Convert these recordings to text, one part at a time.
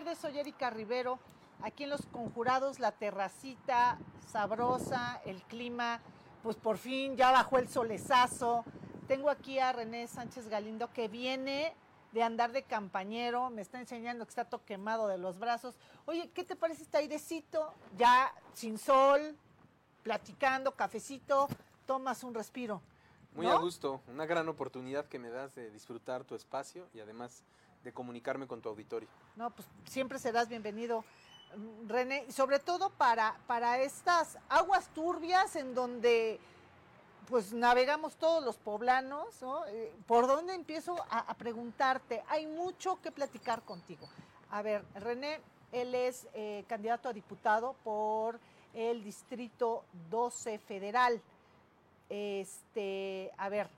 tardes. Soy Erika Rivero. Aquí en Los Conjurados, la terracita sabrosa, el clima, pues por fin ya bajó el solezazo. Tengo aquí a René Sánchez Galindo que viene de andar de campañero, me está enseñando que está todo quemado de los brazos. Oye, ¿qué te parece este airecito? Ya sin sol, platicando, cafecito, tomas un respiro. Muy a gusto, una gran oportunidad que me das de disfrutar tu espacio y además de comunicarme con tu auditorio. No, pues siempre serás bienvenido, René, y sobre todo para, para estas aguas turbias en donde pues navegamos todos los poblanos, ¿no? Eh, ¿Por dónde empiezo a, preguntarte? Hay mucho que platicar contigo. A ver, René, él es eh, candidato a diputado por el Distrito 12 Federal. Este, a ver,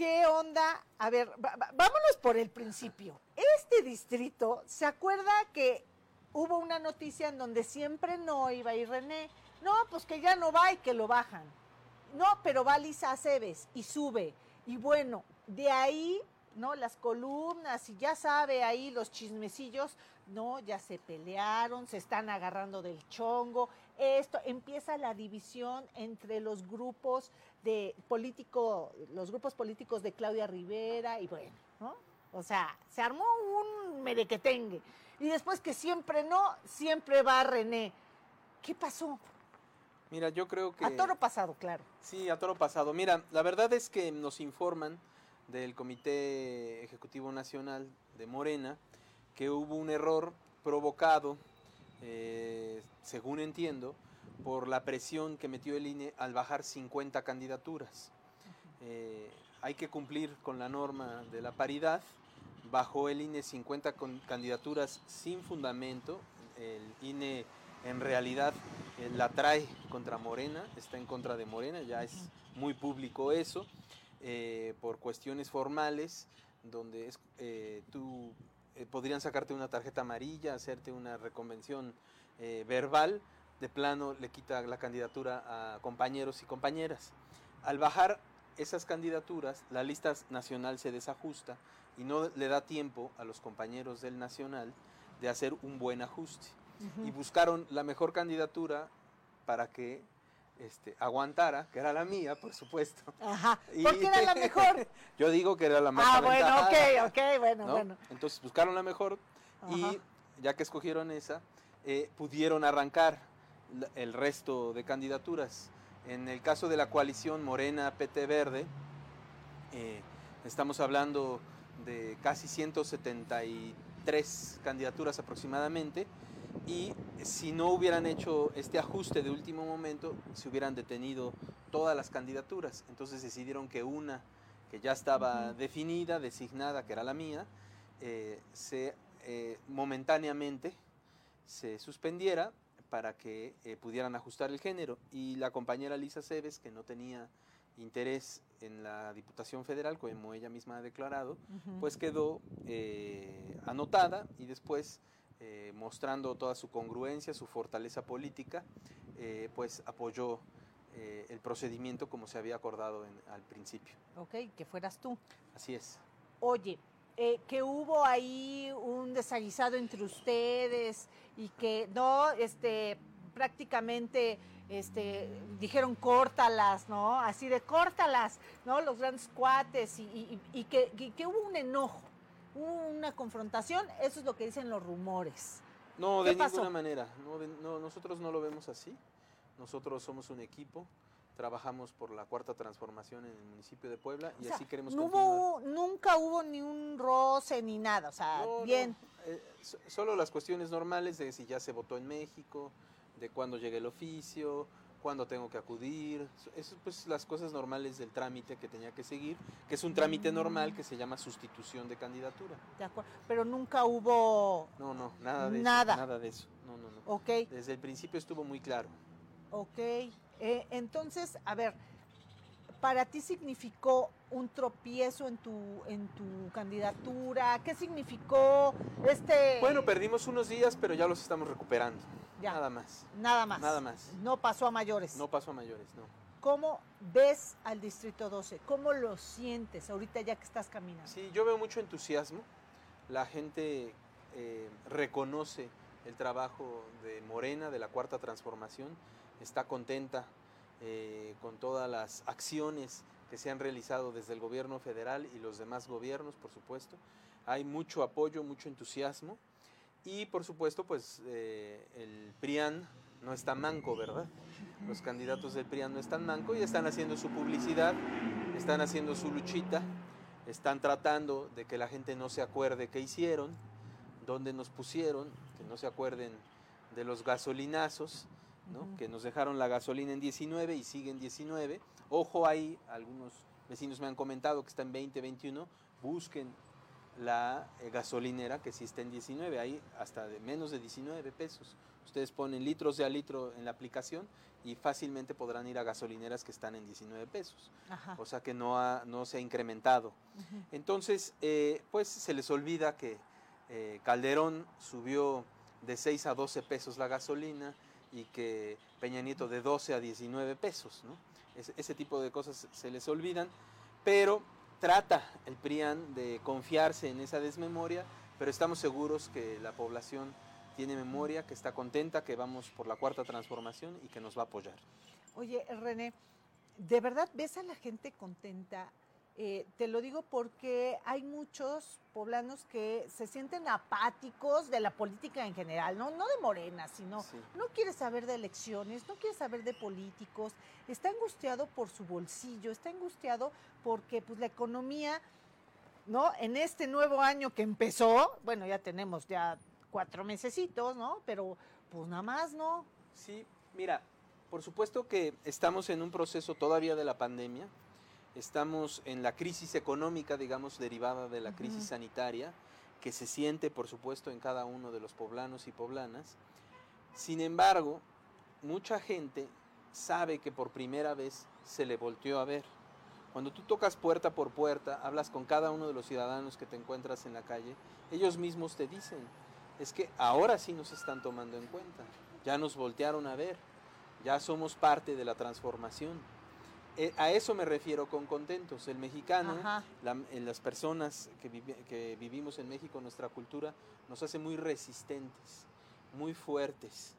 ¿qué onda? A ver, vámonos por el principio. Este distrito, ¿se acuerda que hubo una noticia en donde siempre no iba ir René? No, pues que ya no va y que lo bajan. No, pero va Lisa Aceves y sube. Y bueno, de ahí, ¿no? Las columnas y ya sabe ahí los chismecillos, no, ya se pelearon, se están agarrando del chongo. Esto empieza la división entre los grupos de político, los grupos políticos de Claudia Rivera y bueno, ¿no? O sea, se armó un merequetengue. Y después que siempre no, siempre va René. ¿Qué pasó? Mira, yo creo que... A toro pasado, claro. Sí, a toro pasado. Mira, la verdad es que nos informan del Comité Ejecutivo Nacional de Morena que hubo un error provocado, eh, según entiendo, por la presión que metió el INE al bajar 50 candidaturas. Eh, hay que cumplir con la norma de la paridad. Bajó el INE 50 candidaturas sin fundamento. El INE en realidad eh, la trae contra Morena, está en contra de Morena, ya es muy público eso, eh, por cuestiones formales, donde es, tú podrían sacarte una tarjeta amarilla, hacerte una reconvención verbal, de plano le quita la candidatura a compañeros y compañeras. Al bajar esas candidaturas, la lista nacional se desajusta y no le da tiempo a los compañeros del nacional de hacer un buen ajuste y buscaron la mejor candidatura para que este, aguantara, que era la mía, por supuesto. Ajá. ¿Por qué era la mejor? yo digo que era la más Ah, bueno, ok, ok, bueno, bueno. Entonces buscaron la mejor y ya que escogieron esa, eh, pudieron arrancar el resto de candidaturas. En el caso de la coalición Morena PT Verde, eh, estamos hablando de casi 173 candidaturas aproximadamente y si no hubieran hecho este ajuste de último momento, se hubieran detenido todas las candidaturas. Entonces decidieron que una que ya estaba definida, designada, que era la mía, eh, se eh, momentáneamente se suspendiera para que eh, pudieran ajustar el género. Y la compañera Lisa Cebes, que no tenía interés en la Diputación Federal, como ella misma ha declarado, pues quedó anotada y después eh, mostrando toda su congruencia, su fortaleza política, eh, pues apoyó eh, el procedimiento como se había acordado al principio. Ok, que fueras tú. Así es. Oye, que hubo ahí un desaguisado entre ustedes y que no, este, prácticamente este, dijeron córtalas, ¿no? Así de córtalas, ¿no? Los grandes cuates y, que, y, que, hubo un enojo una confrontación, eso es lo que dicen los rumores. No, de ninguna manera, no, nosotros no lo vemos así, nosotros somos un equipo, trabajamos por la cuarta transformación en el municipio de Puebla y así queremos no Hubo, nunca hubo ni un roce ni nada, o sea, bien. Eh, solo las cuestiones normales de si ya se votó en México, de cuándo llegue el oficio, cuándo tengo que acudir, eso pues las cosas normales del trámite que tenía que seguir, que es un trámite mm. normal que se llama sustitución de candidatura. De acuerdo, pero nunca hubo No, no, nada de nada. eso, nada de eso. No, no, no. Ok. Desde el principio estuvo muy claro. Ok. Eh, entonces, a ver, para ti significó un tropiezo en tu en tu candidatura? ¿Qué significó este Bueno, perdimos unos días, pero ya los estamos recuperando. Nada más. Nada más. Nada más. No pasó a mayores. No pasó a mayores, no. ¿Cómo ves al Distrito 12? ¿Cómo lo sientes ahorita ya que estás caminando? Sí, yo veo mucho entusiasmo. la gente eh, reconoce el trabajo de Morena, de la Cuarta Transformación, está contenta eh, con todas las acciones que se han realizado desde el gobierno federal y los demás gobiernos, por supuesto. Hay mucho apoyo, mucho entusiasmo y por supuesto pues eh, el PRIAN no está manco, ¿verdad? Los candidatos del PRIAN no están manco y están haciendo su publicidad, están haciendo su luchita, están tratando de que la gente no se acuerde qué hicieron, dónde nos pusieron, que no se acuerden de los gasolinazos, ¿no? que nos dejaron la gasolina en 19 y siguen 19. Ojo ahí, algunos vecinos me han comentado que está en 20, 21, busquen la eh, gasolinera que sí está en 19, ahí hasta de menos de 19 pesos. Ustedes ponen litros de a litro en la aplicación y fácilmente podrán ir a gasolineras que están en 19 pesos. O sea que no, ha, no se ha incrementado. Entonces, eh, pues se les olvida que eh, Calderón subió de 6 a 12 pesos la gasolina y que Peña Nieto de 12 a 19 pesos. ¿no? ese tipo de cosas se les olvidan, pero trata el PRIAN de confiarse en esa desmemoria, pero estamos seguros que la población tiene memoria, que está contenta, que vamos por la cuarta transformación y que nos va a apoyar. Oye, René, ¿de verdad ves a la gente contenta eh, te lo digo porque hay muchos poblanos que se sienten apáticos de la política en general, no, no de Morena, sino no quiere saber de elecciones, no quiere saber de políticos, está angustiado por su bolsillo, está angustiado porque pues la economía, ¿no? En este nuevo año que empezó, bueno, ya tenemos ya cuatro mesecitos, ¿no? Pero pues nada más, ¿no? Sí, mira, por supuesto que estamos en un proceso todavía de la pandemia estamos en la crisis económica, digamos, derivada de la crisis sanitaria, que se siente, por supuesto, en cada uno de los poblanos y poblanas. Sin embargo, mucha gente sabe que por primera vez se le volteó a ver. Cuando tú tocas puerta por puerta, hablas con cada uno de los ciudadanos que te encuentras en la calle, ellos mismos te dicen, es que ahora sí nos están tomando en cuenta, ya nos voltearon a ver, ya somos parte de la transformación. Eh, a eso me refiero con contentos. El mexicano, en las personas que, vivimos en México, nuestra cultura nos hace muy resistentes, muy fuertes.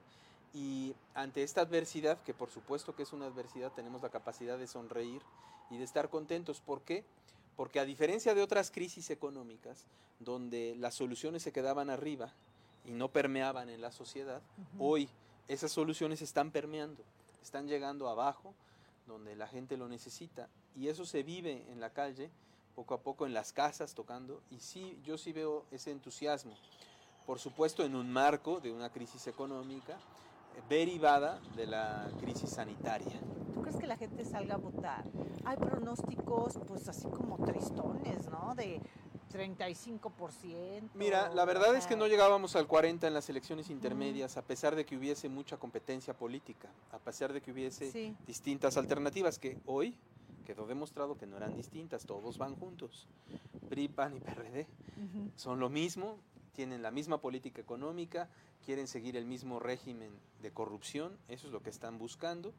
Y ante esta adversidad, que por supuesto que es una adversidad, tenemos la capacidad de sonreír y de estar contentos. ¿Por qué? Porque a diferencia de otras crisis económicas, donde las soluciones se quedaban arriba y no permeaban en la sociedad, hoy esas soluciones están permeando, están llegando abajo donde la gente lo necesita. Y eso se vive en la calle, poco a poco en las casas tocando. Y sí, yo sí veo ese entusiasmo. Por supuesto, en un marco de una crisis económica eh, derivada de la crisis sanitaria. ¿Tú crees que la gente salga a votar? Hay pronósticos, pues así como tristones, ¿no? De 35%. Mira, la verdad es que no llegábamos al 40 en las elecciones intermedias, a pesar de que hubiese mucha competencia política, a pesar de que hubiese distintas alternativas que hoy quedó demostrado que no eran distintas, todos van juntos. PRI, PAN y PRD son lo mismo, tienen la misma política económica, quieren seguir el mismo régimen de corrupción, eso es lo que están buscando.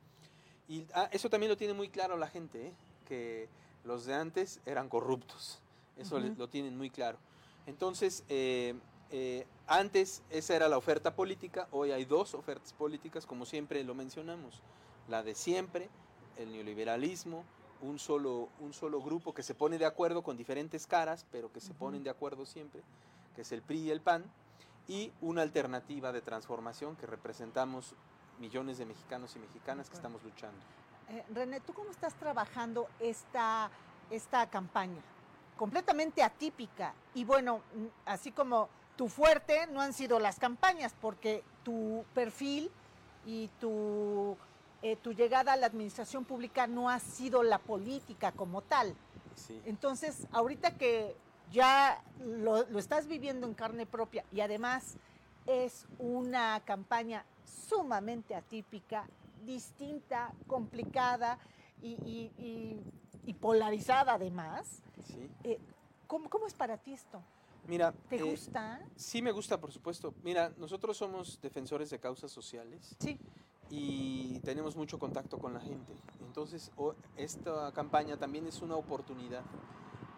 Y ah, eso también lo tiene muy claro la gente, ¿eh? que los de antes eran corruptos eso lo tienen muy claro. Entonces, eh, eh, antes esa era la oferta política, hoy hay dos ofertas políticas, como siempre lo mencionamos. La de siempre, el neoliberalismo, un solo, un solo grupo que se pone de acuerdo con diferentes caras, pero que se ponen de acuerdo siempre, que es el PRI y el PAN, y una alternativa de transformación que representamos millones de mexicanos y mexicanas que estamos luchando. Eh, René, ¿tú cómo estás trabajando esta, esta campaña? Completamente atípica. Y bueno, así como tu fuerte no han sido las campañas, porque tu perfil y tu, eh, tu llegada a la administración pública no ha sido la política como tal. Entonces, ahorita que ya lo, lo estás viviendo en carne propia y además es una campaña sumamente atípica, distinta, complicada y y polarizada además. Sí. Eh, ¿cómo, es para ti esto? Mira, ¿te eh, gusta? Sí, me gusta, por supuesto. Mira, nosotros somos defensores de causas sociales. Sí. Y tenemos mucho contacto con la gente. Entonces, esta campaña también es una oportunidad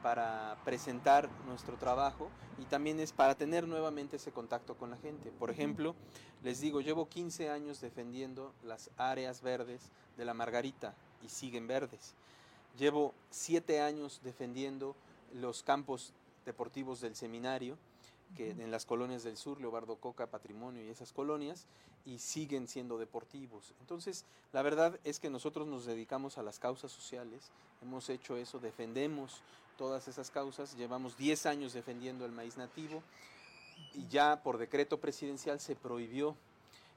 para presentar nuestro trabajo y también es para tener nuevamente ese contacto con la gente. Por ejemplo, les digo, llevo 15 años defendiendo las áreas verdes de la Margarita y siguen verdes. Llevo 7 años defendiendo los campos deportivos del seminario que en las colonias del sur, Leobardo Coca, Patrimonio y esas colonias, y siguen siendo deportivos. Entonces, la verdad es que nosotros nos dedicamos a las causas sociales, hemos hecho eso, defendemos todas esas causas, llevamos 10 años defendiendo el maíz nativo y ya por decreto presidencial se prohibió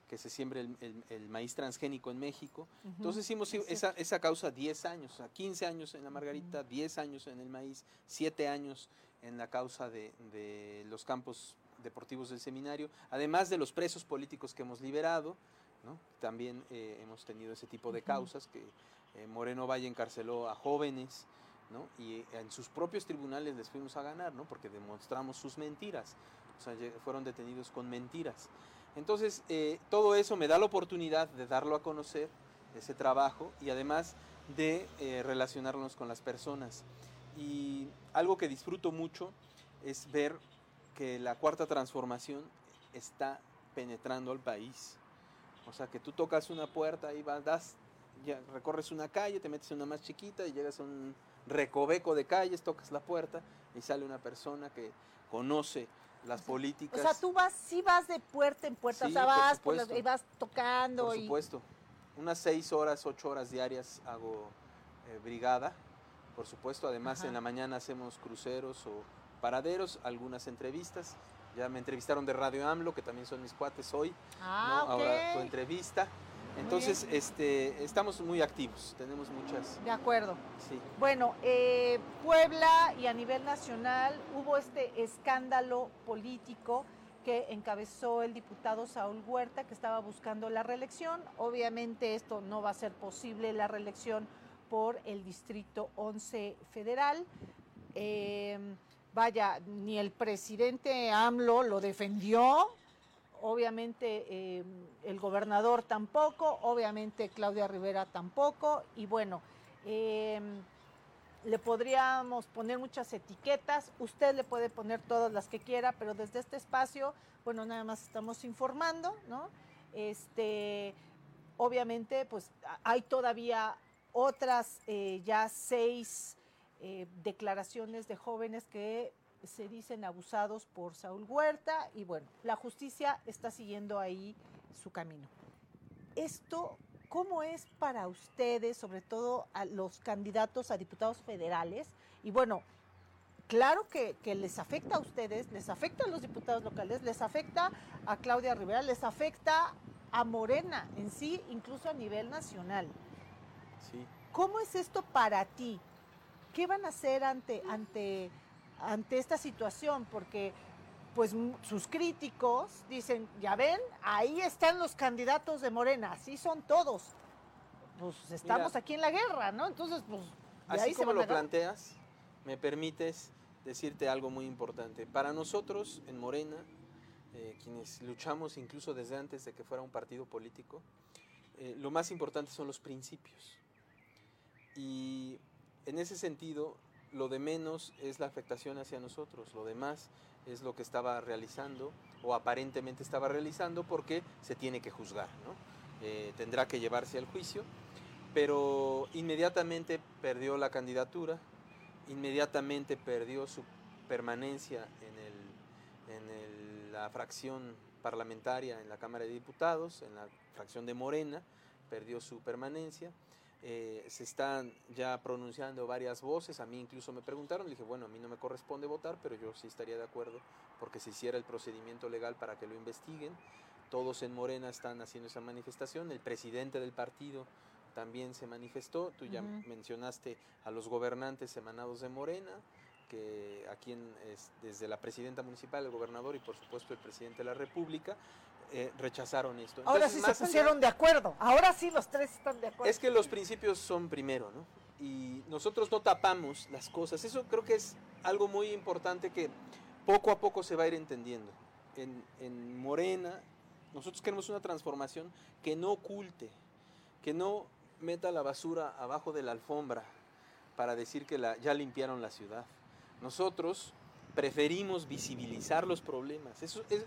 que se siembre el, maíz transgénico en México. Entonces hicimos esa, esa, causa 10 años, o sea, 15 años en la margarita, 10 años en el maíz, 7 años en la causa de, los campos deportivos del seminario, además de los presos políticos que hemos liberado, también eh, hemos tenido ese tipo de causas que eh, Moreno Valle encarceló a jóvenes, y en sus propios tribunales les fuimos a ganar, ¿no? porque demostramos sus mentiras, o sea, fueron detenidos con mentiras. Entonces, eh, todo eso me da la oportunidad de darlo a conocer, ese trabajo, y además de relacionarnos con las personas. Y algo que disfruto mucho es ver que la cuarta transformación está penetrando al país. O sea, que tú tocas una puerta y vas, das, ya recorres una calle, te metes en una más chiquita y llegas a un recoveco de calles, tocas la puerta y sale una persona que conoce las políticas. O sea, tú vas, sí vas de puerta en puerta, o sea, vas y vas tocando. Por supuesto. Unas seis horas, ocho horas diarias hago eh, brigada por supuesto. Además, en la mañana hacemos cruceros o paraderos, algunas entrevistas. Ya me entrevistaron de Radio AMLO, que también son mis cuates hoy. Ah, Ahora tu entrevista. Entonces, este, estamos muy activos, tenemos muchas. De acuerdo. Sí. Bueno, eh, Puebla y a nivel nacional hubo este escándalo político que encabezó el diputado Saúl Huerta, que estaba buscando la reelección. Obviamente esto no va a ser posible, la reelección por el Distrito 11 Federal. Em, vaya, ni el presidente AMLO lo defendió, obviamente em, el gobernador tampoco, obviamente Claudia Rivera tampoco, y bueno, em, le podríamos poner muchas etiquetas, usted le puede poner todas las que quiera, pero desde este espacio, bueno, nada más estamos informando, ¿no? Este, obviamente, pues hay todavía otras eh, ya seis eh, declaraciones de jóvenes que se dicen abusados por Saúl Huerta y bueno, la justicia está siguiendo ahí su camino. Esto, ¿cómo es para ustedes, sobre todo a los candidatos a diputados federales? Y bueno, claro que, que, les afecta a ustedes, les afecta a los diputados locales, les afecta a Claudia Rivera, les afecta a Morena en sí, incluso a nivel nacional. ¿Cómo es esto para ti? ¿Qué van a hacer ante, ante, ante esta situación? Porque pues sus críticos dicen, ya ven, ahí están los candidatos de Morena, así son todos. Pues estamos aquí en la guerra, ¿no? Entonces, pues... así ahí como lo planteas, me permites decirte algo muy importante. Para nosotros en Morena, eh, quienes luchamos incluso desde antes de que fuera un partido político, eh, lo más importante son los principios. Y en ese sentido, lo de menos es la afectación hacia nosotros, lo demás es lo que estaba realizando o aparentemente estaba realizando porque se tiene que juzgar, eh, tendrá que llevarse al juicio, pero inmediatamente perdió la candidatura, inmediatamente perdió su permanencia en, en la fracción parlamentaria en la Cámara de Diputados, en la fracción de Morena, perdió su permanencia eh, se están ya pronunciando varias voces, a mí incluso me preguntaron, le dije, bueno, a mí no me corresponde votar, pero yo sí estaría de acuerdo porque se hiciera el procedimiento legal para que lo investiguen. Todos en Morena están haciendo esa manifestación, el presidente del partido también se manifestó, tú ya mencionaste a los gobernantes emanados de Morena, que aquí es, desde la presidenta municipal, el gobernador y por supuesto el presidente de la República, eh, rechazaron esto. ahora sí se pusieron de acuerdo, ahora sí los tres están de acuerdo. Es que los principios son primero, ¿no? Y nosotros no tapamos las cosas. Eso creo que es algo muy importante que poco a poco se va a ir entendiendo. En, en Morena, nosotros queremos una transformación que no oculte, que no meta la basura abajo de la alfombra para decir que la, ya limpiaron la ciudad. Nosotros preferimos visibilizar los problemas. Eso es,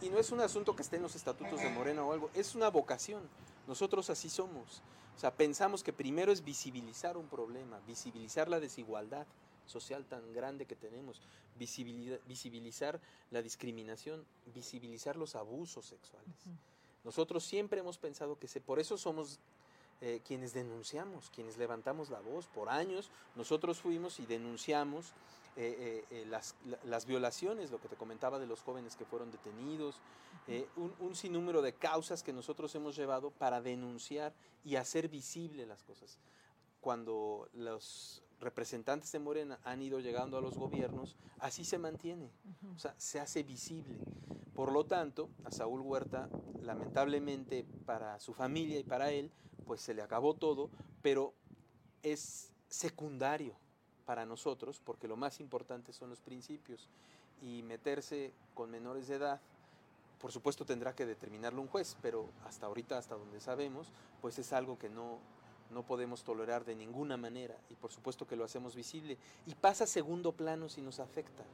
y, y, no es un asunto que esté en los estatutos de Morena o algo, es una vocación. Nosotros así somos. O sea, pensamos que primero es visibilizar un problema, visibilizar la desigualdad social tan grande que tenemos, visibilizar la discriminación, visibilizar los abusos sexuales. Nosotros siempre hemos pensado que se, por eso somos eh, quienes denunciamos, quienes levantamos la voz. Por años nosotros fuimos y denunciamos eh, eh, las, las, violaciones, lo que te comentaba de los jóvenes que fueron detenidos, un, un, sinnúmero de causas que nosotros hemos llevado para denunciar y hacer visible las cosas. Cuando los representantes de Morena han ido llegando a los gobiernos, así se mantiene, o sea, se hace visible. Por lo tanto, a Saúl Huerta, lamentablemente para su familia y para él, pues se le acabó todo, pero es secundario para nosotros, porque lo más importante son los principios. Y meterse con menores de edad, por supuesto tendrá que determinarlo un juez, pero hasta ahorita, hasta donde sabemos, pues es algo que no, no podemos tolerar de ninguna manera y por supuesto que lo hacemos visible y pasa a segundo plano si nos afecta.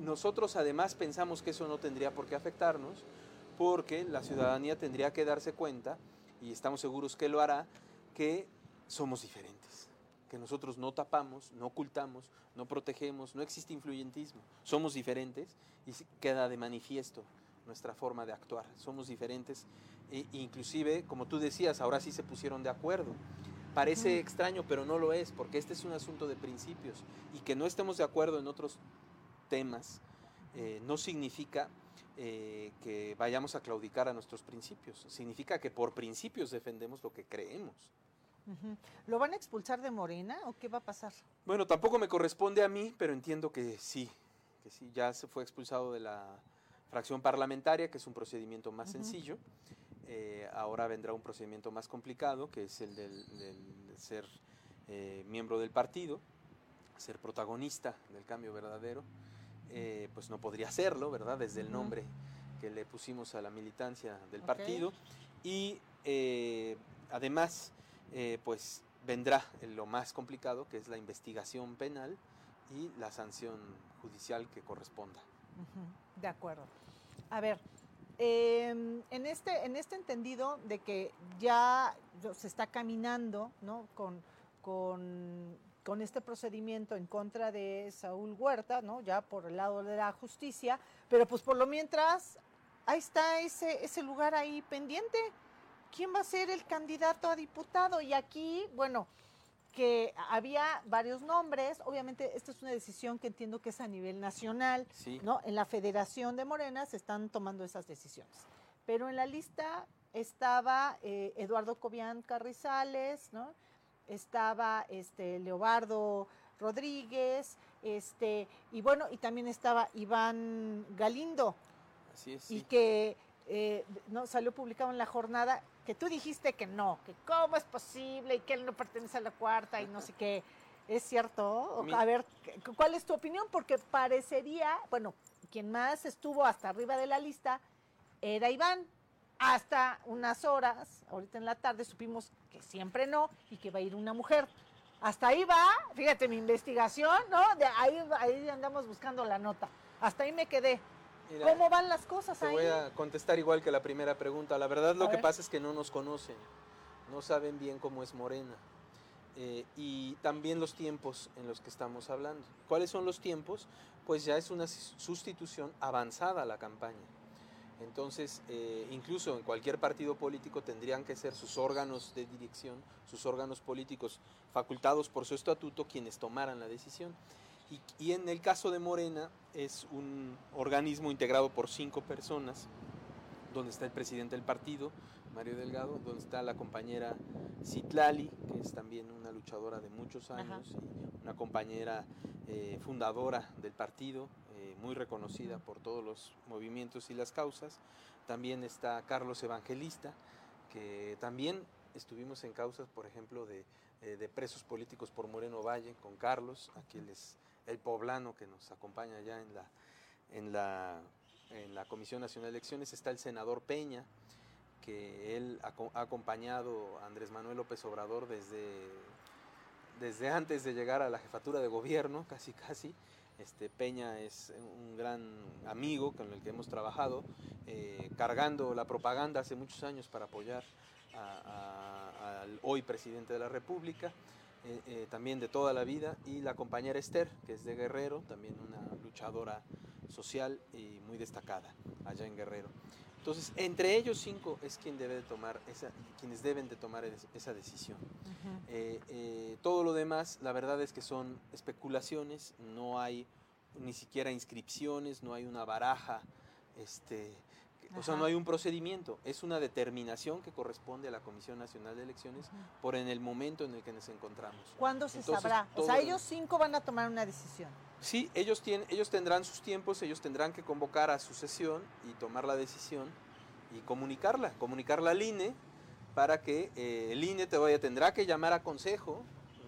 Nosotros además pensamos que eso no tendría por qué afectarnos porque la ciudadanía tendría que darse cuenta y estamos seguros que lo hará, que somos diferentes, que nosotros no tapamos, no ocultamos, no protegemos, no existe influyentismo, somos diferentes y queda de manifiesto nuestra forma de actuar, somos diferentes e inclusive, como tú decías, ahora sí se pusieron de acuerdo. Parece extraño, pero no lo es, porque este es un asunto de principios. Y que no estemos de acuerdo en otros temas eh, no significa eh, que vayamos a claudicar a nuestros principios. Significa que por principios defendemos lo que creemos. ¿Lo van a expulsar de Morena o qué va a pasar? Bueno, tampoco me corresponde a mí, pero entiendo que sí, que sí, ya se fue expulsado de la fracción parlamentaria, que es un procedimiento más sencillo. Eh, ahora vendrá un procedimiento más complicado, que es el del, ser eh, miembro del partido, ser protagonista del cambio verdadero. Eh, pues no podría hacerlo, ¿verdad? Desde el nombre que le pusimos a la militancia del partido. Y además, pues vendrá lo más complicado, que es la investigación penal y la sanción judicial que corresponda. De acuerdo. A ver, em, en, este, en este entendido de que ya se está caminando ¿no? con, con, este procedimiento en contra de Saúl Huerta, ¿no? ya por el lado de la justicia, pero pues por lo mientras, ahí está ese, ese lugar ahí pendiente. ¿Quién va a ser el candidato a diputado? Y aquí, bueno, que había varios nombres, obviamente esta es una decisión que entiendo que es a nivel nacional, ¿no? En la Federación de Morena se están tomando esas decisiones. Pero en la lista estaba eh, Eduardo Cobian Carrizales, ¿no? Estaba este Leobardo Rodríguez, este, y bueno, y también estaba Iván Galindo. Así es. Y que eh, no salió publicado en la jornada que tú dijiste que no, que cómo es posible y que él no pertenece a la cuarta y no sé qué. ¿Es cierto? a ver, ¿cuál es tu opinión? Porque parecería, bueno, quien más estuvo hasta arriba de la lista era Iván. Hasta unas horas, ahorita en la tarde, supimos que siempre no y que va a ir una mujer. Hasta ahí va, fíjate mi investigación, ¿no? De ahí, ahí andamos buscando la nota. Hasta ahí me quedé. ¿Cómo van las cosas te ahí? voy a contestar igual que la primera pregunta. La verdad lo que pasa es que no nos conocen, no saben bien cómo es Morena. Eh, y también los tiempos en los que estamos hablando. ¿Cuáles son los tiempos? Pues ya es una sustitución avanzada a la campaña. Entonces, eh, incluso en cualquier partido político tendrían que ser sus órganos de dirección, sus órganos políticos facultados por su estatuto quienes tomaran la decisión. Y, en el caso de Morena es un organismo integrado por cinco personas, donde está el presidente del partido, Mario Delgado, donde está la compañera Citlali, que es también una luchadora de muchos años, y una compañera eh, fundadora del partido, eh, muy reconocida por todos los movimientos y las causas. También está Carlos Evangelista, que también estuvimos en causas, por ejemplo, de, eh, presos políticos por Moreno Valle, con Carlos, aquí les el poblano que nos acompaña ya en la, en la, en la Comisión Nacional de Elecciones, está el senador Peña, que él ha, acompañado a Andrés Manuel López Obrador desde desde antes de llegar a la jefatura de gobierno, casi casi. Este, Peña es un gran amigo con el que hemos trabajado, eh, cargando la propaganda hace muchos años para apoyar al hoy presidente de la República, eh, eh, también de toda la vida, y la compañera Esther, que es de Guerrero, también una luchadora social y muy destacada allá en Guerrero. Entonces, entre ellos cinco es quien debe de tomar esa, quienes deben de tomar esa decisión. Eh, eh, todo lo demás, la verdad es que son especulaciones, no hay ni siquiera inscripciones, no hay una baraja, este, o sea, no hay un procedimiento, es una determinación que corresponde a la Comisión Nacional de Elecciones por en el momento en el que nos encontramos. ¿Cuándo se sabrá? O sea, ellos cinco van a tomar una decisión. Sí, ellos, tienen, ellos tendrán sus tiempos, ellos tendrán que convocar a su sesión y tomar la decisión y comunicarla, comunicarla al INE para que eh, el INE te vaya, tendrá que llamar a consejo,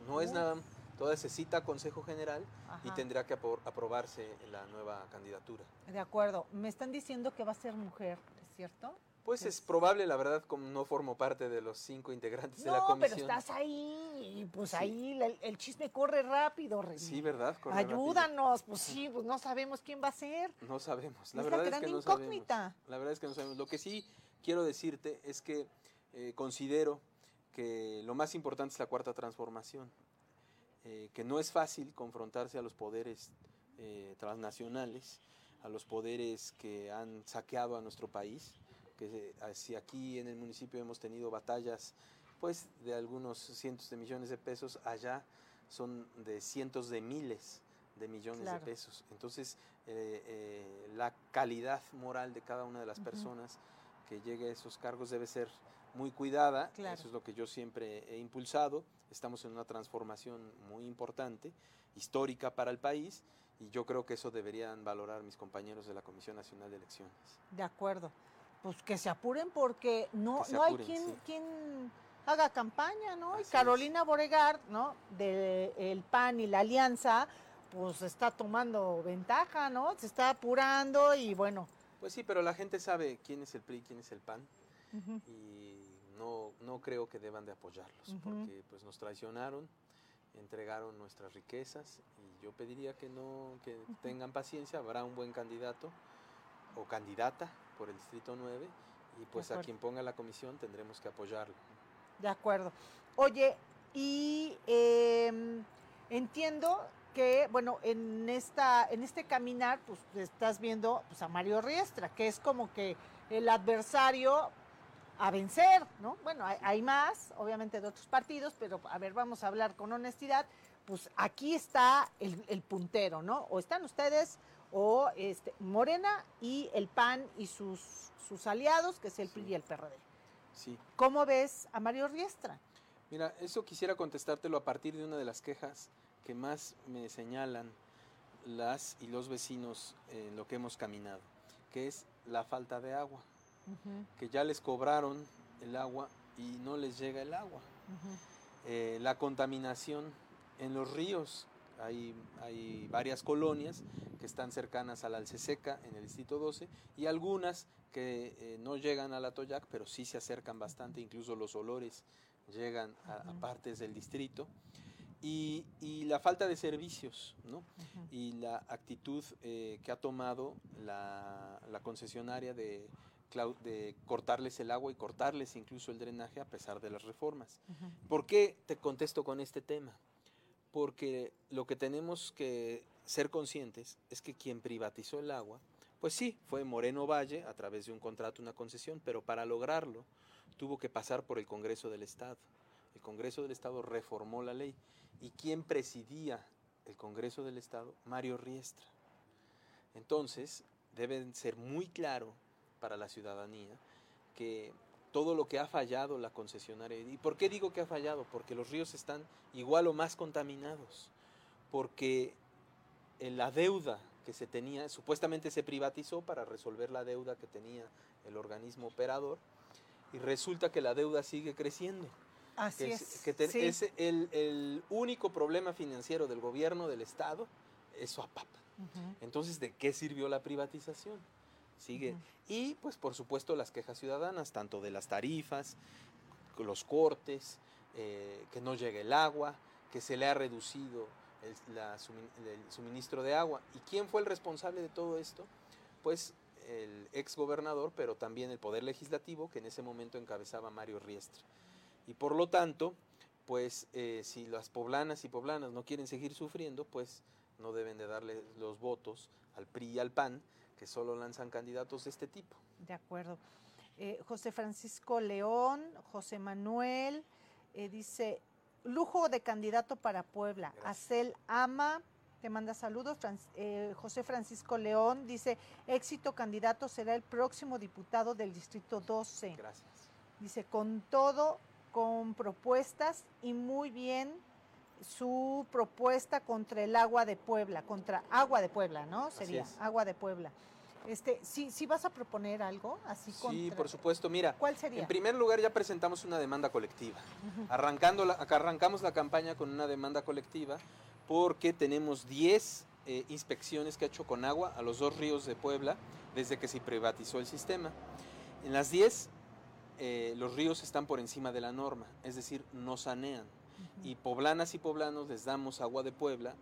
no es nada, toda se cita a consejo general y tendrá que aprobarse la nueva candidatura. De acuerdo, me están diciendo que va a ser mujer, ¿es cierto? Pues es probable, la verdad, como no formo parte de los cinco integrantes de la comisión. No, pero estás ahí, y pues ahí el, chisme corre rápido, Sí, ¿verdad? Ayúdanos, pues sí, pues no sabemos quién va a ser. No sabemos, la verdad es que no incógnita. sabemos. La verdad es que no sabemos. Lo que sí quiero decirte es que eh, considero que lo más importante es la cuarta transformación, eh, que no es fácil confrontarse a los poderes eh, transnacionales, a los poderes que han saqueado a nuestro país que si aquí en el municipio hemos tenido batallas pues de algunos cientos de millones de pesos, allá son de cientos de miles de millones de pesos. Entonces, eh, eh, la calidad moral de cada una de las personas que llegue a esos cargos debe ser muy cuidada. Eso es lo que yo siempre he impulsado. Estamos en una transformación muy importante, histórica para el país, y yo creo que eso deberían valorar mis compañeros de la Comisión Nacional de Elecciones. De acuerdo pues que se apuren porque no, no hay quien, quien haga campaña, ¿no? y Carolina Boregar, ¿no? Del PAN y la Alianza, pues está tomando ventaja, ¿no? Se está apurando y bueno. Pues sí, pero la gente sabe quién es el PRI, quién es el PAN. Y no, no creo que deban de apoyarlos, porque pues nos traicionaron, entregaron nuestras riquezas y yo pediría que no, que tengan paciencia, habrá un buen candidato o candidata por el Distrito 9 y pues a quien ponga la comisión tendremos que apoyarlo. De acuerdo. Oye, y em, entiendo que, bueno, en, esta, en este caminar, pues estás viendo pues, a Mario Riestra, que es como que el adversario a vencer, ¿no? Bueno, hay, más, obviamente, de otros partidos, pero a ver, vamos a hablar con honestidad. Pues aquí está el, el puntero, ¿no? O están ustedes o este, Morena y el PAN y sus, sus aliados, que es el PRI y el PRD. Sí. ¿Cómo ves a Mario Riestra? Mira, eso quisiera contestártelo a partir de una de las quejas que más me señalan las y los vecinos en lo que hemos caminado, que es la falta de agua, que ya les cobraron el agua y no les llega el agua. Eh, la contaminación en los ríos, hay, hay, varias colonias que están cercanas a la Alceseca en el distrito 12 y algunas que eh, no llegan a la Toyac, pero sí se acercan bastante, incluso los olores llegan a, partes del distrito. Y, y, la falta de servicios, ¿no? Y la actitud eh, que ha tomado la, la concesionaria de, de cortarles el agua y cortarles incluso el drenaje a pesar de las reformas. ¿Por qué te contesto con este tema? Porque lo que tenemos que ser conscientes es que quien privatizó el agua, pues sí, fue Moreno Valle a través de un contrato, una concesión, pero para lograrlo tuvo que pasar por el Congreso del Estado. El Congreso del Estado reformó la ley. ¿Y quién presidía el Congreso del Estado? Mario Riestra. Entonces, debe ser muy claro para la ciudadanía que todo lo que ha fallado la concesionaria. ¿Y por qué digo que ha fallado? Porque los ríos están igual o más contaminados, porque la deuda que se tenía, supuestamente se privatizó para resolver la deuda que tenía el organismo operador, y resulta que la deuda sigue creciendo. Así es. Que es el, único problema financiero del gobierno del Estado es su APAP. Entonces, ¿de qué sirvió la privatización? Sigue. Y pues por supuesto las quejas ciudadanas, tanto de las tarifas, los cortes, eh, que no llegue el agua, que se le ha reducido el, la el suministro de agua. ¿Y quién fue el responsable de todo esto? Pues el ex gobernador, pero también el Poder Legislativo, que en ese momento encabezaba Mario Riestra. Y por lo tanto, pues eh, si las poblanas y poblanas no quieren seguir sufriendo, pues no deben de darle los votos al PRI y al PAN, que solo lanzan candidatos de este tipo. De acuerdo. Eh, José Francisco León, José Manuel, eh, dice, lujo de candidato para Puebla. Acel Ama, te manda saludos. Eh, José Francisco León dice, éxito candidato será el próximo diputado del Distrito 12. Gracias. Dice, con todo, con propuestas y muy bien su propuesta contra el agua de Puebla, contra agua de Puebla, ¿no? Sería agua de Puebla. Este, sí, sí vas a proponer algo así Sí, por supuesto. Mira, ¿cuál sería? En primer lugar ya presentamos una demanda colectiva. Arrancando la, arrancamos la campaña con una demanda colectiva porque tenemos 10 eh, inspecciones que ha hecho con agua a los dos ríos de Puebla desde que se privatizó el sistema. En las 10, eh, los ríos están por encima de la norma, es decir, no sanean. Y poblanas y poblanos les damos agua de Puebla,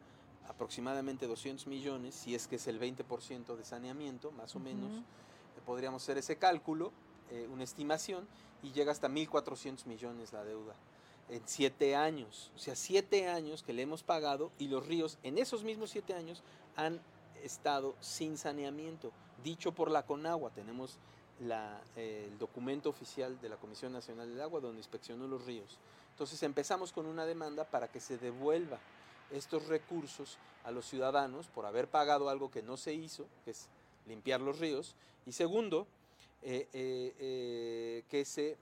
aproximadamente 200 millones, si es que es el 20% de saneamiento, más o menos, eh, podríamos hacer ese cálculo, una estimación, y llega hasta 1.400 millones la deuda en siete años. O sea, siete años que le hemos pagado y los ríos en esos mismos siete años han estado sin saneamiento, dicho por la Conagua. Tenemos el documento oficial de la Comisión Nacional del Agua donde inspeccionó los ríos. Entonces empezamos con una demanda para que se devuelva estos recursos a los ciudadanos por haber pagado algo que no se hizo, que es limpiar los ríos. Y segundo, eh, eh, eh, que se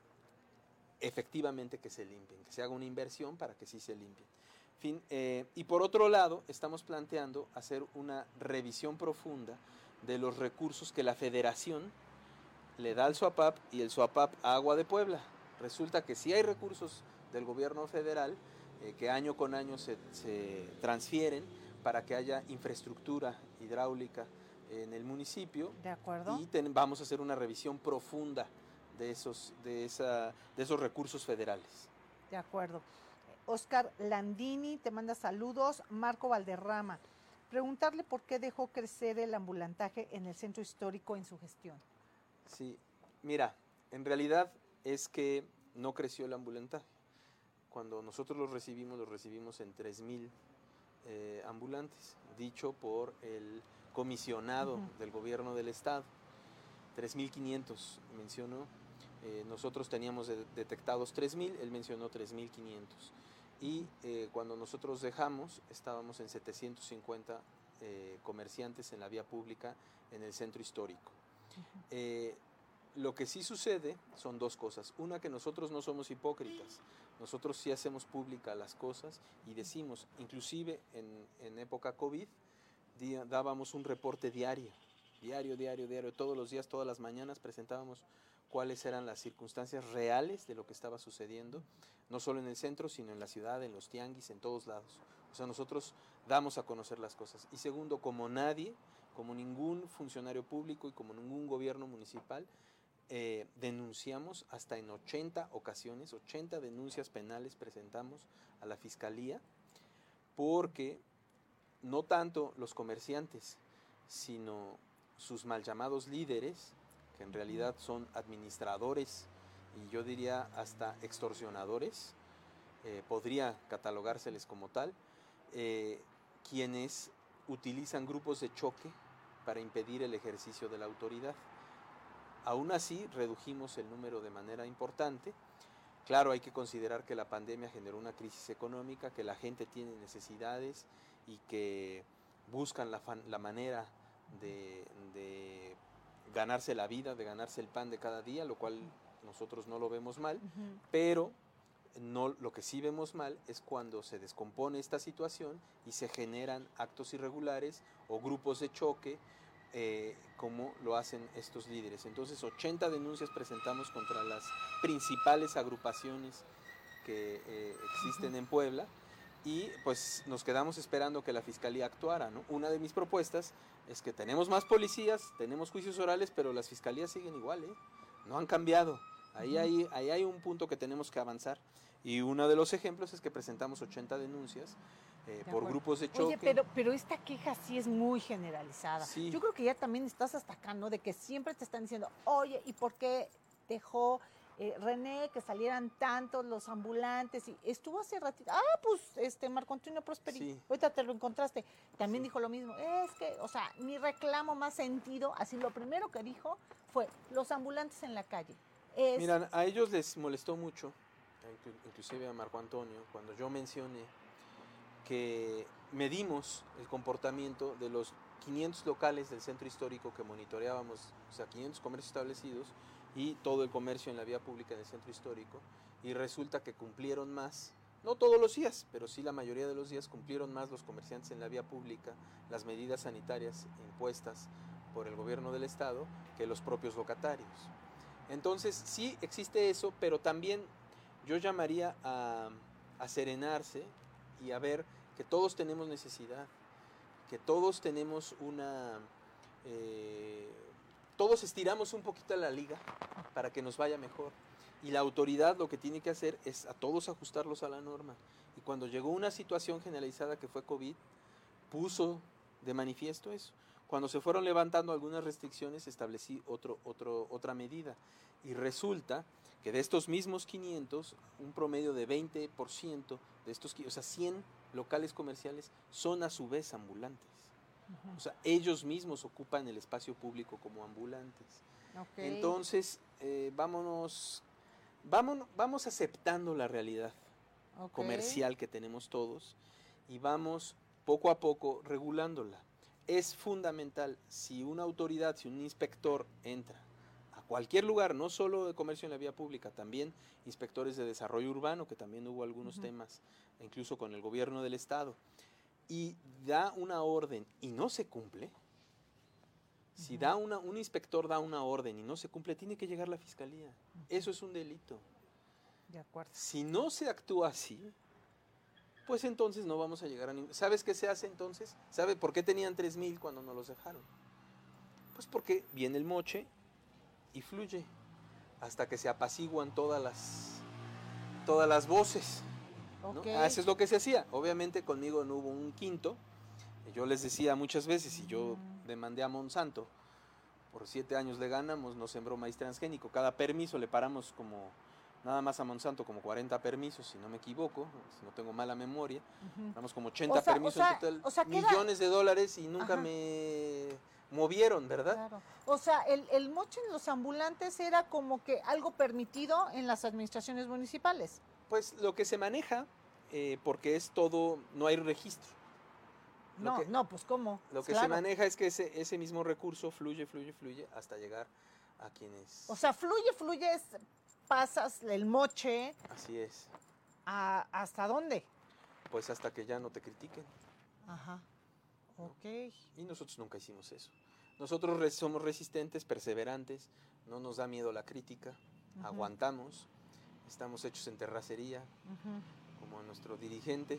efectivamente que se limpien, que se haga una inversión para que sí se limpien. Fin, y por otro lado, estamos planteando hacer una revisión profunda de los recursos que la federación le da al SUAPAP y el SUAPAP a Agua de Puebla. Resulta que sí hay recursos del gobierno federal eh, que año con año se, transfieren para que haya infraestructura hidráulica en el municipio. De acuerdo. Y vamos a hacer una revisión profunda de esos, de, esa, de esos recursos federales. De acuerdo. Oscar Landini te manda saludos. Marco Valderrama, preguntarle por qué dejó crecer el ambulantaje en el centro histórico en su gestión. Sí, mira, en realidad es que no creció el ambulantaje. Cuando nosotros los recibimos, los recibimos en 3.000 eh, ambulantes, dicho por el comisionado del gobierno del estado. 3.500 mencionó eh, nosotros teníamos detectados 3.000, él mencionó 3.500. Y eh, cuando nosotros dejamos, estábamos en 750 eh, comerciantes en la vía pública en el centro histórico. lo que sí sucede son dos cosas. Una, que nosotros no somos hipócritas. Nosotros sí hacemos pública las cosas y decimos, inclusive en, en época COVID, dábamos un reporte diario, diario, diario, diario, todos los días, todas las mañanas presentábamos cuáles eran las circunstancias reales de lo que estaba sucediendo, no solo en el centro, sino en la ciudad, en los tianguis, en todos lados. O sea, nosotros damos a conocer las cosas. Y segundo, como nadie, como ningún funcionario público y como ningún gobierno municipal, eh, denunciamos hasta en 80 ocasiones, 80 denuncias penales presentamos a la fiscalía, porque no tanto los comerciantes, sino sus mal llamados líderes, que en realidad son administradores y yo diría hasta extorsionadores, eh, podría catalogárseles como tal, eh, quienes utilizan grupos de choque para impedir el ejercicio de la autoridad. Aún así, redujimos el número de manera importante. Claro, hay que considerar que la pandemia generó una crisis económica, que la gente tiene necesidades y que buscan la, manera de ganarse la vida, de ganarse el pan de cada día, lo cual nosotros no lo vemos mal, pero no, lo que sí vemos mal es cuando se descompone esta situación y se generan actos irregulares o grupos de choque, eh, como lo hacen estos líderes. Entonces, 80 denuncias presentamos contra las principales agrupaciones que eh, existen en Puebla y pues nos quedamos esperando que la fiscalía actuara. ¿no? Una de mis propuestas es que tenemos más policías, tenemos juicios orales, pero las fiscalías siguen igual, ¿eh? no han cambiado. Ahí hay, ahí hay un punto que tenemos que avanzar. Y uno de los ejemplos es que presentamos 80 denuncias eh, por grupos de choque. Oye, pero, pero esta queja sí es muy generalizada. Sí. Yo creo que ya también estás hasta acá, ¿no? De que siempre te están diciendo, oye, ¿y por qué dejó eh, René que salieran tantos los ambulantes? Y estuvo hace ratito. Ah, pues este Marco Antonio Prosperi. Sí. Ahorita te lo encontraste. También Sí. dijo lo mismo. Es que, o sea, mi reclamo más sentido, así lo primero que dijo fue los ambulantes en la calle. Es, Miran, a ellos les molestó mucho, inclu- inclusive a Marco Antonio, cuando yo mencioné que medimos el comportamiento de los 500 locales del centro histórico que monitoreábamos, o sea, 500 comercios establecidos y todo el comercio en la vía pública en el centro histórico, y resulta que cumplieron más, no todos los días, pero sí la mayoría de los días cumplieron más los comerciantes en la vía pública las medidas sanitarias impuestas por el gobierno del estado que los propios locatarios. Entonces, sí existe eso, pero también yo llamaría a, a serenarse y a ver que todos tenemos necesidad, que todos tenemos una... eh, todos estiramos un poquito la liga para que nos vaya mejor. Y la autoridad lo que tiene que hacer es a todos ajustarlos a la norma. Y cuando llegó una situación generalizada que fue COVID, puso de manifiesto eso. Cuando se fueron levantando algunas restricciones, establecí otro, otro, otra medida. Y resulta que de estos mismos 500, un promedio de 20% de estos, o sea, 100 locales comerciales son a su vez ambulantes. O sea, ellos mismos ocupan el espacio público como ambulantes. Entonces, eh, vámonos, vámonos, vamos aceptando la realidad comercial que tenemos todos y vamos poco a poco regulándola. Es fundamental, si una autoridad, si un inspector entra cualquier lugar, no solo de comercio en la vía pública, también inspectores de desarrollo urbano, que también hubo algunos temas, incluso con el gobierno del estado, y da una orden y no se cumple, si da una, un inspector da una orden y no se cumple, tiene que llegar la fiscalía. Eso es un delito. De acuerdo. Si no se actúa así, pues entonces no vamos a llegar a ningún... ¿Sabes qué se hace entonces? ¿Sabe por qué tenían 3.000 cuando no los dejaron? Pues porque viene el moche y fluye hasta que se apaciguan todas las, todas las voces. ¿no? Ok. Ah, Eso es lo que se hacía. Obviamente conmigo no hubo un quinto. Yo les decía muchas veces, y yo Mm. demandé a Monsanto, por siete años le ganamos, nos sembró maíz transgénico. Cada permiso le paramos como, nada más a Monsanto, como 40 permisos, si no me equivoco, si no tengo mala memoria. Ujú. Damos como 80 O sea- o permisos sea- en total, o sea, queda- millones de dólares y nunca Ajá. me movieron, ¿verdad? Claro. O sea, el, el moche en los ambulantes era como que algo permitido en las administraciones municipales. Pues lo que se maneja, eh, porque es todo, no hay registro. Lo No, que- no, pues cómo. Lo que se maneja es que ese, ese mismo recurso fluye, fluye, fluye hasta llegar a quienes... O sea, fluye, fluye, es- pasas el moche Así es. a, hasta dónde. Pues hasta que ya no te critiquen. Ajá. Ok. Y nosotros nunca hicimos eso. Nosotros somos resistentes, perseverantes, no nos da miedo la crítica, Ujú, aguantamos, estamos hechos en terracería, ujú. como nuestro dirigente,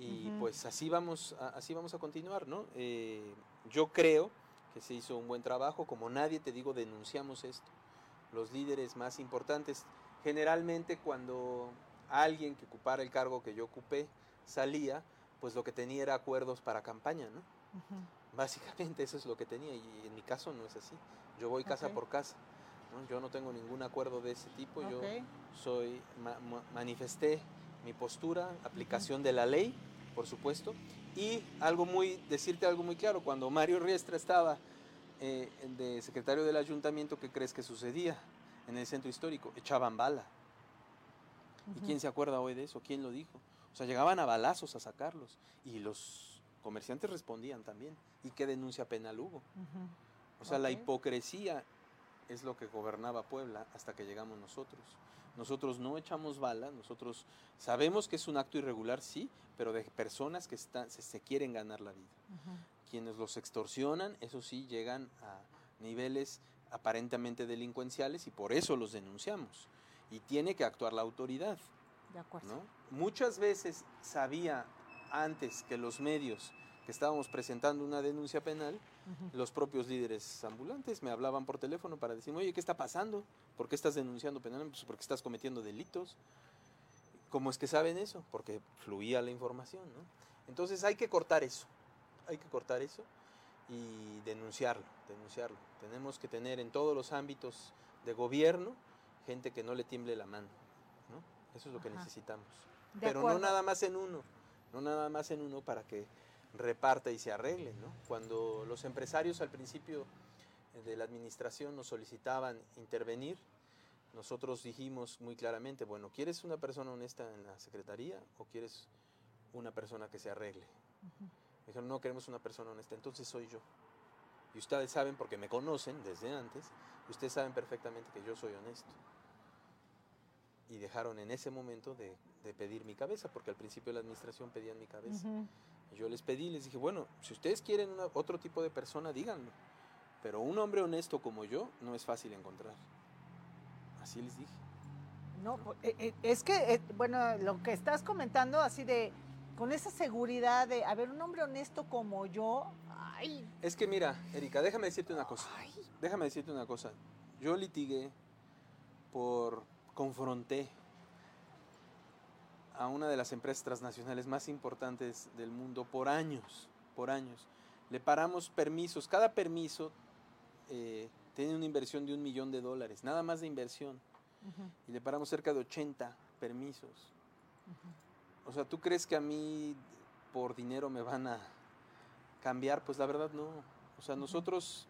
y Ujú. pues así vamos, a, así vamos a continuar, ¿no? Eh, yo creo que se hizo un buen trabajo, como nadie, te digo, denunciamos esto. Los líderes más importantes, generalmente cuando alguien que ocupara el cargo que yo ocupé salía, pues lo que tenía era acuerdos para campaña, ¿no? Básicamente eso es lo que tenía y en mi caso no es así. Yo voy casa por casa. ¿no? Yo no tengo ningún acuerdo de ese tipo. Yo soy ma- ma- manifesté mi postura, aplicación de la ley, por supuesto. Y algo muy, decirte algo muy claro, cuando Mario Riestra estaba eh, de secretario del ayuntamiento, ¿qué crees que sucedía en el centro histórico? Echaban bala. ¿Y quién se acuerda hoy de eso? ¿Quién lo dijo? O sea, llegaban a balazos a sacarlos. Y los comerciantes respondían también. ¿Y qué denuncia penal hubo? O sea, la hipocresía es lo que gobernaba Puebla hasta que llegamos nosotros. Nosotros no echamos bala, nosotros sabemos que es un acto irregular, sí, pero de personas que están, se, se quieren ganar la vida. Quienes los extorsionan, eso sí, llegan a niveles aparentemente delincuenciales y por eso los denunciamos. Y tiene que actuar la autoridad. De acuerdo. ¿no? Muchas veces sabía antes que los medios que estábamos presentando una denuncia penal, los propios líderes ambulantes me hablaban por teléfono para decirme, oye, ¿qué está pasando? ¿Por qué estás denunciando penalmente? Pues porque estás cometiendo delitos. ¿Cómo es que saben eso? Porque fluía la información, ¿no? Entonces hay que cortar eso, hay que cortar eso y denunciarlo, denunciarlo. Tenemos que tener en todos los ámbitos de gobierno gente que no le tiemble la mano, ¿no? Eso es lo que Ajá. necesitamos. De Pero acuerdo. no nada más en uno, no nada más en uno para que reparta y se arregle, ¿no? Cuando los empresarios al principio de la administración nos solicitaban intervenir, nosotros dijimos muy claramente, bueno, ¿quieres una persona honesta en la secretaría o quieres una persona que se arregle? Dijeron, no queremos una persona honesta, entonces soy yo. Y ustedes saben, porque me conocen desde antes, ustedes saben perfectamente que yo soy honesto. Y dejaron en ese momento de, de pedir mi cabeza, porque al principio la administración pedían mi cabeza. Yo les pedí, les dije, bueno, si ustedes quieren una- otro tipo de persona, díganlo. Pero un hombre honesto como yo no es fácil encontrar. Así les dije. No, eh, eh, es que, eh, bueno, lo que estás comentando así de, con esa seguridad de, a ver, un hombre honesto como yo, ay, Es que mira, Erika, déjame decirte una cosa. ay, Déjame decirte una cosa. Yo litigué por, confronté a una de las empresas transnacionales más importantes del mundo por años, por años. Le paramos permisos, cada permiso eh, tiene una inversión de un millón de dólares, nada más de inversión. Y le paramos cerca de 80 permisos. O sea, ¿tú crees que a mí por dinero me van a cambiar? Pues la verdad no. O sea, nosotros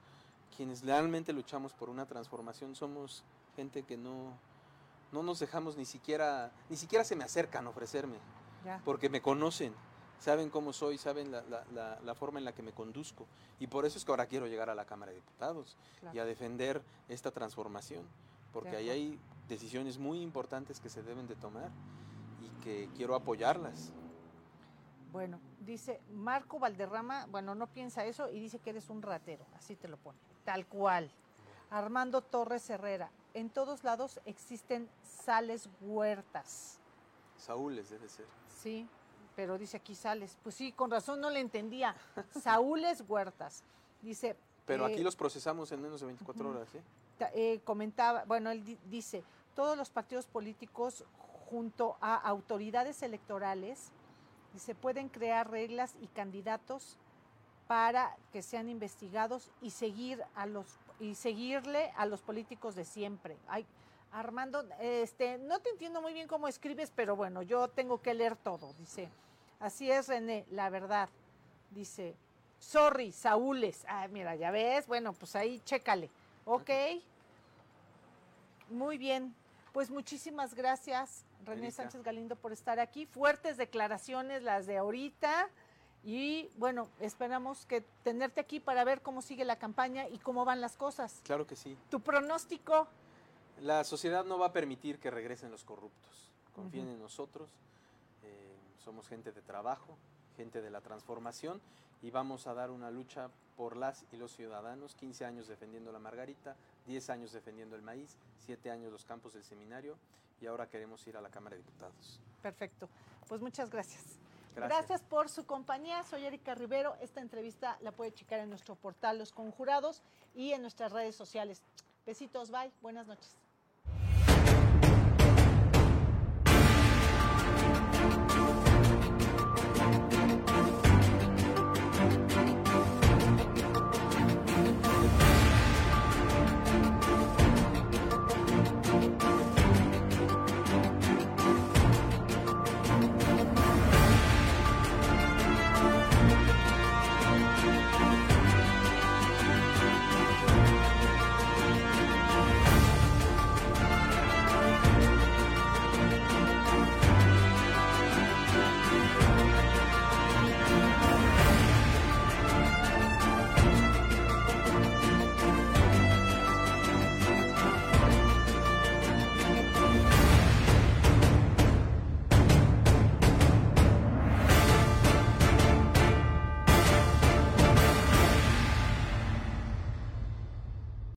quienes realmente luchamos por una transformación somos gente que no, no nos dejamos ni siquiera, ni siquiera se me acercan a ofrecerme, ya. porque me conocen, saben cómo soy, saben la, la- la- la forma en la que me conduzco. Y por eso es que ahora quiero llegar a la Cámara de Diputados Claro. y a defender esta transformación, porque ahí hay decisiones muy importantes que se deben de tomar y que quiero apoyarlas. Bueno, dice Marco Valderrama, bueno, no piensa eso y dice que eres un ratero, así te lo pone, tal cual. Armando Torres Herrera, en todos lados existen sales huertas, Saúl les debe ser. sí, pero dice aquí sales, pues sí, con razón no le entendía, Saúles Huertas, dice. Pero eh, aquí los procesamos en menos de 24 ujú. horas, ¿eh? eh, comentaba, bueno, él di- dice, todos los partidos políticos junto a autoridades electorales, dice, pueden crear reglas y candidatos para que sean investigados y seguir a los y seguirle a los políticos de siempre. Ay, Armando, este, no te entiendo muy bien cómo escribes, pero bueno, yo tengo que leer todo, dice. Así es, René, la verdad. Dice, sorry, Saúles. Ah, mira, ya ves, bueno, pues ahí chécale. Ok. Muy bien. Pues muchísimas gracias, René. Sánchez Galindo, por estar aquí. Fuertes declaraciones las de ahorita. Y bueno, esperamos que tenerte aquí para ver cómo sigue la campaña y cómo van las cosas. Claro que sí. Tu pronóstico, La sociedad no va a permitir que regresen los corruptos. Confíen en nosotros. eh, somos gente de trabajo, gente de la transformación y vamos a dar una lucha por las y los ciudadanos. 15 años defendiendo la margarita, 10 años defendiendo el maíz, 7 años los campos del seminario y ahora queremos ir a la Cámara de Diputados. perfecto. Pues muchas gracias. Gracias. Por su compañía. Soy Erika Rivero. Esta entrevista la puede checar en nuestro portal Los Conjurados y en nuestras redes sociales. Besitos, bye. Buenas noches.